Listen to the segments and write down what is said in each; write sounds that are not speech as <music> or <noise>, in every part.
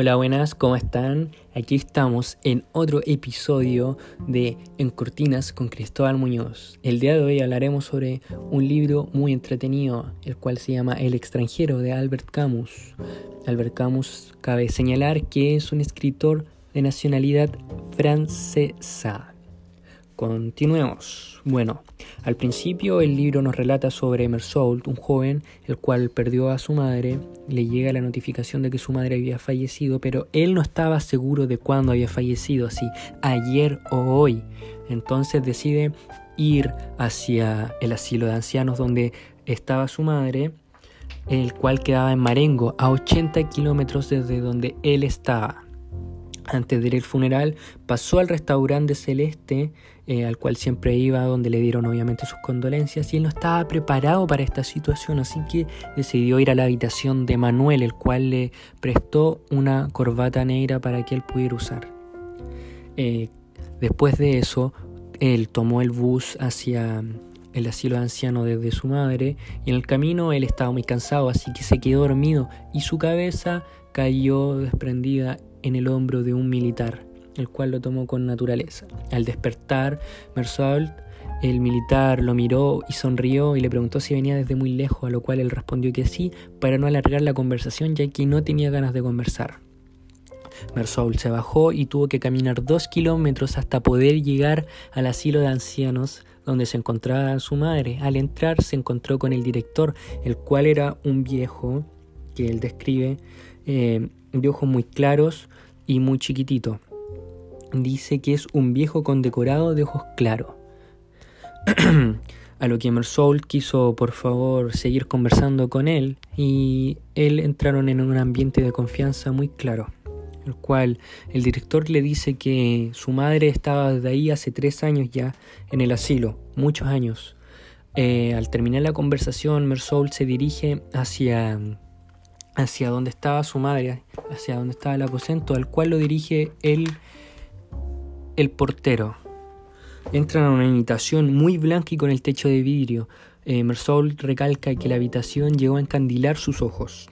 Hola, buenas, ¿cómo están? Aquí estamos en otro episodio de En Cortinas con Cristóbal Muñoz. El día de hoy hablaremos sobre un libro muy entretenido, el cual se llama El extranjero de Albert Camus. Albert Camus cabe señalar que es un escritor de nacionalidad francesa. Continuemos. Bueno, al principio el libro nos relata sobre Mersault, un joven el cual perdió a su madre, le llega la notificación de que su madre había fallecido, pero él no estaba seguro de cuándo había fallecido, si ayer o hoy. Entonces decide ir hacia el asilo de ancianos donde estaba su madre, el cual quedaba en Marengo, a 80 kilómetros desde donde él estaba. Antes de ir al funeral, pasó al restaurante Celeste, eh, al cual siempre iba, donde le dieron obviamente sus condolencias, y él no estaba preparado para esta situación, así que decidió ir a la habitación de Manuel, el cual le prestó una corbata negra para que él pudiera usar. Eh, después de eso, él tomó el bus hacia el asilo de anciano desde su madre, y en el camino él estaba muy cansado, así que se quedó dormido, y su cabeza cayó desprendida en el hombro de un militar, el cual lo tomó con naturaleza. Al despertar, Mersault, el militar lo miró y sonrió y le preguntó si venía desde muy lejos, a lo cual él respondió que sí, para no alargar la conversación ya que no tenía ganas de conversar. Mersault se bajó y tuvo que caminar dos kilómetros hasta poder llegar al asilo de ancianos donde se encontraba su madre. Al entrar se encontró con el director, el cual era un viejo que él describe eh, de ojos muy claros y muy chiquitito. Dice que es un viejo condecorado de ojos claros. <clears throat> a lo que Mersault quiso por favor seguir conversando con él y él entraron en un ambiente de confianza muy claro, el cual el director le dice que su madre estaba desde ahí hace tres años ya en el asilo, muchos años. Eh, al terminar la conversación, Mersault se dirige hacia hacia donde estaba su madre, hacia donde estaba el aposento, al cual lo dirige el, el portero. Entran a una habitación muy blanca y con el techo de vidrio. Eh, recalca que la habitación llegó a encandilar sus ojos.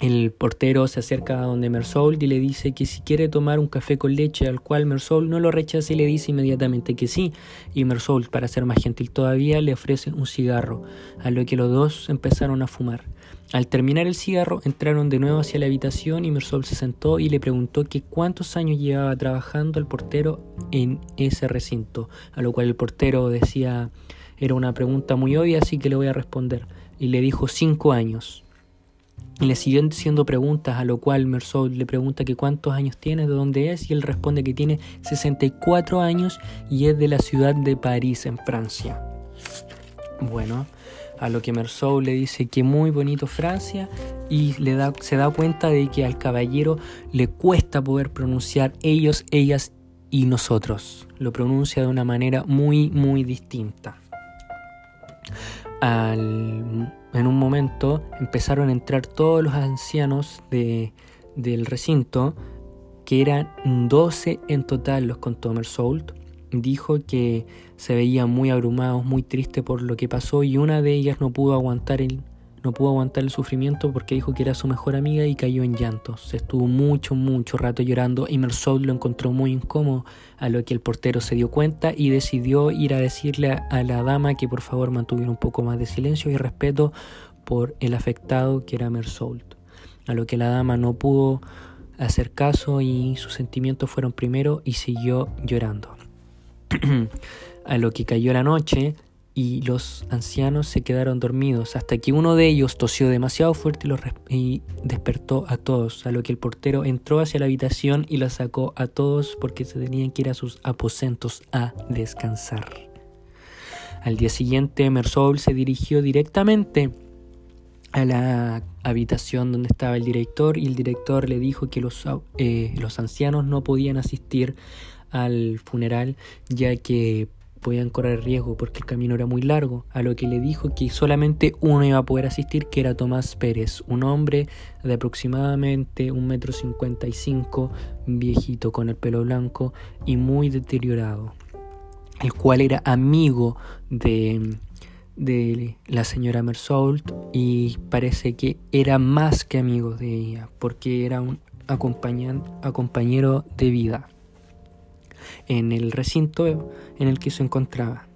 El portero se acerca a donde Mersault y le dice que si quiere tomar un café con leche, al cual Mersault no lo rechaza y le dice inmediatamente que sí. Y Mersault, para ser más gentil todavía, le ofrece un cigarro, a lo que los dos empezaron a fumar. Al terminar el cigarro, entraron de nuevo hacia la habitación y Mersault se sentó y le preguntó que cuántos años llevaba trabajando el portero en ese recinto, a lo cual el portero decía era una pregunta muy obvia, así que le voy a responder. Y le dijo cinco años. Y le siguió haciendo preguntas, a lo cual Mersault le pregunta que cuántos años tiene, de dónde es, y él responde que tiene 64 años y es de la ciudad de París, en Francia. Bueno, a lo que Mersault le dice que muy bonito Francia y le da, se da cuenta de que al caballero le cuesta poder pronunciar ellos, ellas y nosotros. Lo pronuncia de una manera muy, muy distinta. Al en un momento empezaron a entrar todos los ancianos de, del recinto, que eran 12 en total, los contó Mersault. Dijo que se veían muy abrumados, muy tristes por lo que pasó y una de ellas no pudo aguantar el, no pudo aguantar el sufrimiento porque dijo que era su mejor amiga y cayó en llantos. Estuvo mucho, mucho rato llorando y Mersault lo encontró muy incómodo, a lo que el portero se dio cuenta y decidió ir a decirle a la dama que por favor mantuviera un poco más de silencio y respeto por el afectado que era Mersault. A lo que la dama no pudo hacer caso y sus sentimientos fueron primero y siguió llorando. <clears throat> a lo que cayó la noche, y los ancianos se quedaron dormidos hasta que uno de ellos tosió demasiado fuerte y, despertó a todos, a lo que el portero entró hacia la habitación y la sacó a todos porque se tenían que ir a sus aposentos a descansar. Al día siguiente, Mersault se dirigió directamente a la habitación donde estaba el director y el director le dijo que los, eh, los ancianos no podían asistir al funeral ya que podían correr riesgo porque el camino era muy largo, a lo que le dijo que solamente uno iba a poder asistir, que era Tomás Pérez, un hombre de aproximadamente un metro cincuenta y cinco, viejito con el pelo blanco y muy deteriorado, el cual era amigo de, de la señora Mersault y parece que era más que amigo de ella, porque era un a, compañero de vida en el recinto en el que se encontraba.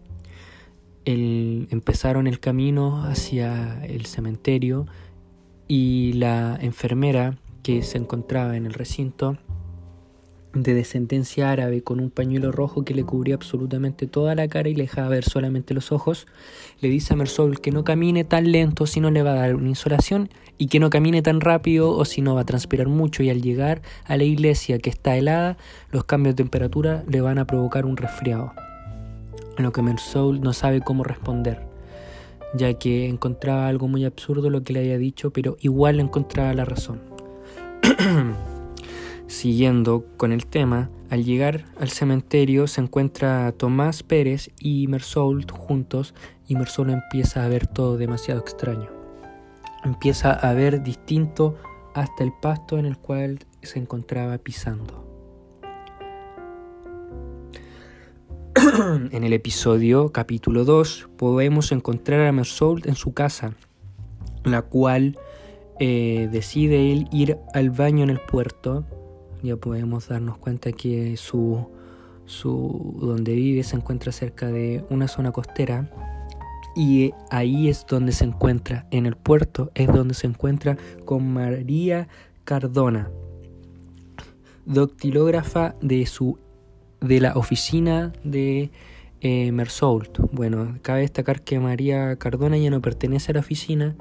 empezaron el camino hacia el cementerio y la enfermera que se encontraba en el recinto de descendencia árabe con un pañuelo rojo que le cubría absolutamente toda la cara y le dejaba ver solamente los ojos, le dice a Mersol que no camine tan lento si no le va a dar una insolación y que no camine tan rápido o si no va a transpirar mucho y al llegar a la iglesia que está helada, los cambios de temperatura le van a provocar un resfriado. A lo que Mersol no sabe cómo responder, ya que encontraba algo muy absurdo lo que le había dicho, pero igual encontraba la razón. <clears throat> Siguiendo con el tema, al llegar al cementerio se encuentra Tomás Pérez y Mersault juntos y Mersault empieza a ver todo demasiado extraño. Empieza a ver distinto hasta el pasto en el cual se encontraba pisando. <coughs> en el episodio capítulo 2 podemos encontrar a Mersault en su casa, la cual eh, decide él ir al baño en el puerto ya podemos darnos cuenta que su, su donde vive se encuentra cerca de una zona costera y ahí es donde se encuentra, en el puerto es donde se encuentra con María Cardona, doctilógrafa de su de la oficina de eh, Mersault. Bueno, cabe destacar que María Cardona ya no pertenece a la oficina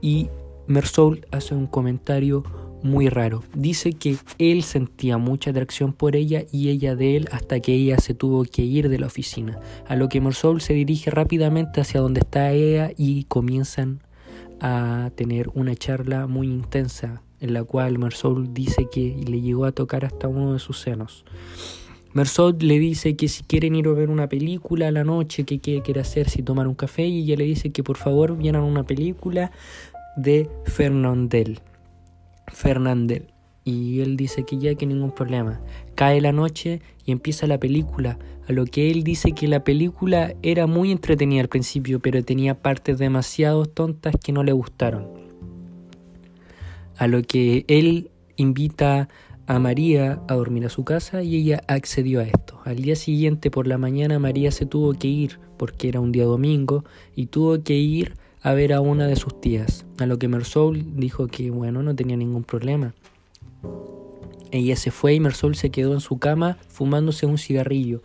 y Mersault hace un comentario muy raro. Dice que él sentía mucha atracción por ella y ella de él hasta que ella se tuvo que ir de la oficina. A lo que Morsol se dirige rápidamente hacia donde está ella y comienzan a tener una charla muy intensa en la cual Mersol dice que le llegó a tocar hasta uno de sus senos. Mersol le dice que si quieren ir a ver una película a la noche, que quiere hacer, si tomar un café, y ella le dice que por favor vieran una película de Fernandel. Fernandel. Y él dice que ya que ningún problema. Cae la noche y empieza la película. A lo que él dice que la película era muy entretenida al principio, pero tenía partes demasiado tontas que no le gustaron. A lo que él invita a María a dormir a su casa y ella accedió a esto. Al día siguiente por la mañana María se tuvo que ir porque era un día domingo y tuvo que ir a ver a una de sus tías, a lo que Mersol dijo que bueno, no tenía ningún problema. Ella se fue y Mersol se quedó en su cama fumándose un cigarrillo,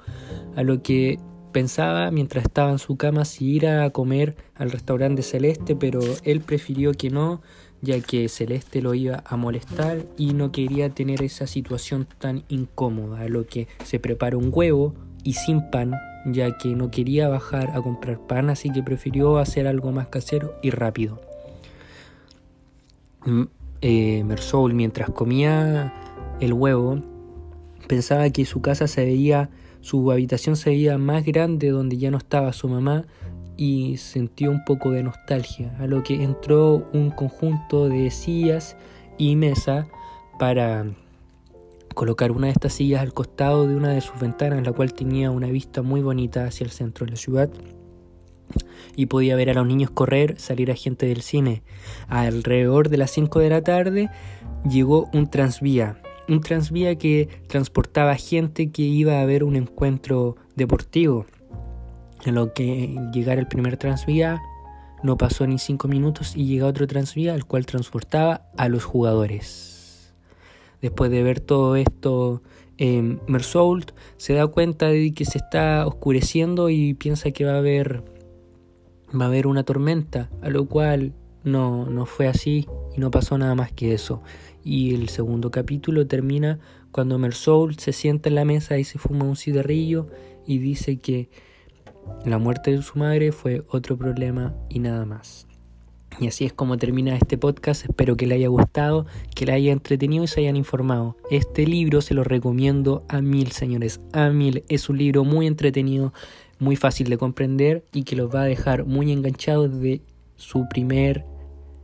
a lo que pensaba mientras estaba en su cama si ir a comer al restaurante Celeste, pero él prefirió que no, ya que Celeste lo iba a molestar y no quería tener esa situación tan incómoda, a lo que se preparó un huevo y sin pan ya que no quería bajar a comprar pan, así que prefirió hacer algo más casero y rápido. Mm, eh, Mersoul, mientras comía el huevo, pensaba que su casa se veía, su habitación se veía más grande donde ya no estaba su mamá y sintió un poco de nostalgia, a lo que entró un conjunto de sillas y mesa para colocar una de estas sillas al costado de una de sus ventanas, la cual tenía una vista muy bonita hacia el centro de la ciudad. Y podía ver a los niños correr, salir a gente del cine. Alrededor de las 5 de la tarde llegó un transvía. Un transvía que transportaba gente que iba a ver un encuentro deportivo. En lo que llegar el primer transvía no pasó ni 5 minutos y llega otro transvía, el cual transportaba a los jugadores. Después de ver todo esto, eh, Mersault se da cuenta de que se está oscureciendo y piensa que va a haber, va a haber una tormenta, a lo cual no, no fue así y no pasó nada más que eso. Y el segundo capítulo termina cuando Mersault se sienta en la mesa y se fuma un cigarrillo y dice que la muerte de su madre fue otro problema y nada más. Y así es como termina este podcast. Espero que le haya gustado, que le haya entretenido y se hayan informado. Este libro se lo recomiendo a mil, señores. A mil. Es un libro muy entretenido, muy fácil de comprender y que los va a dejar muy enganchados de su primer,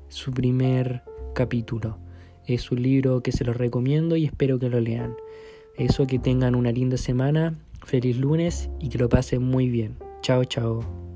su primer capítulo. Es un libro que se los recomiendo y espero que lo lean. Eso, que tengan una linda semana, feliz lunes y que lo pasen muy bien. Chao, chao.